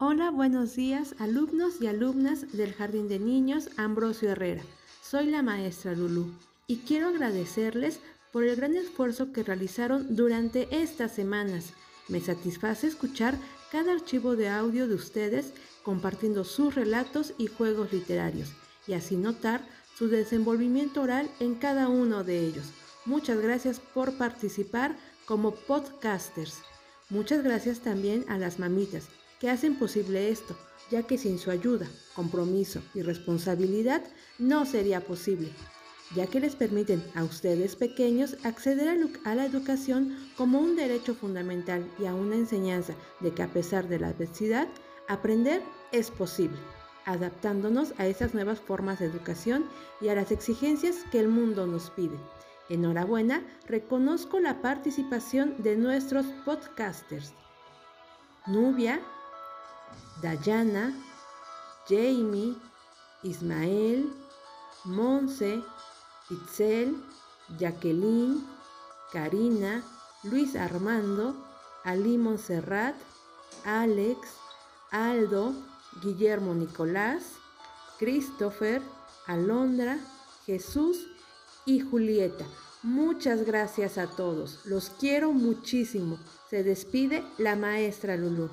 Hola, buenos días, alumnos y alumnas del Jardín de Niños Ambrosio Herrera. Soy la maestra Lulú y quiero agradecerles por el gran esfuerzo que realizaron durante estas semanas. Me satisface escuchar cada archivo de audio de ustedes compartiendo sus relatos y juegos literarios y así notar su desenvolvimiento oral en cada uno de ellos. Muchas gracias por participar como podcasters. Muchas gracias también a las mamitas que hacen posible esto, ya que sin su ayuda, compromiso y responsabilidad no sería posible, ya que les permiten a ustedes pequeños acceder a la educación como un derecho fundamental y a una enseñanza de que a pesar de la adversidad, aprender es posible, adaptándonos a esas nuevas formas de educación y a las exigencias que el mundo nos pide. Enhorabuena, reconozco la participación de nuestros podcasters. Nubia, Dayana, Jamie, Ismael, Monse, Itzel, Jacqueline, Karina, Luis Armando, Ali Montserrat, Alex, Aldo, Guillermo Nicolás, Christopher, Alondra, Jesús y Julieta. Muchas gracias a todos. Los quiero muchísimo. Se despide la maestra Lulu.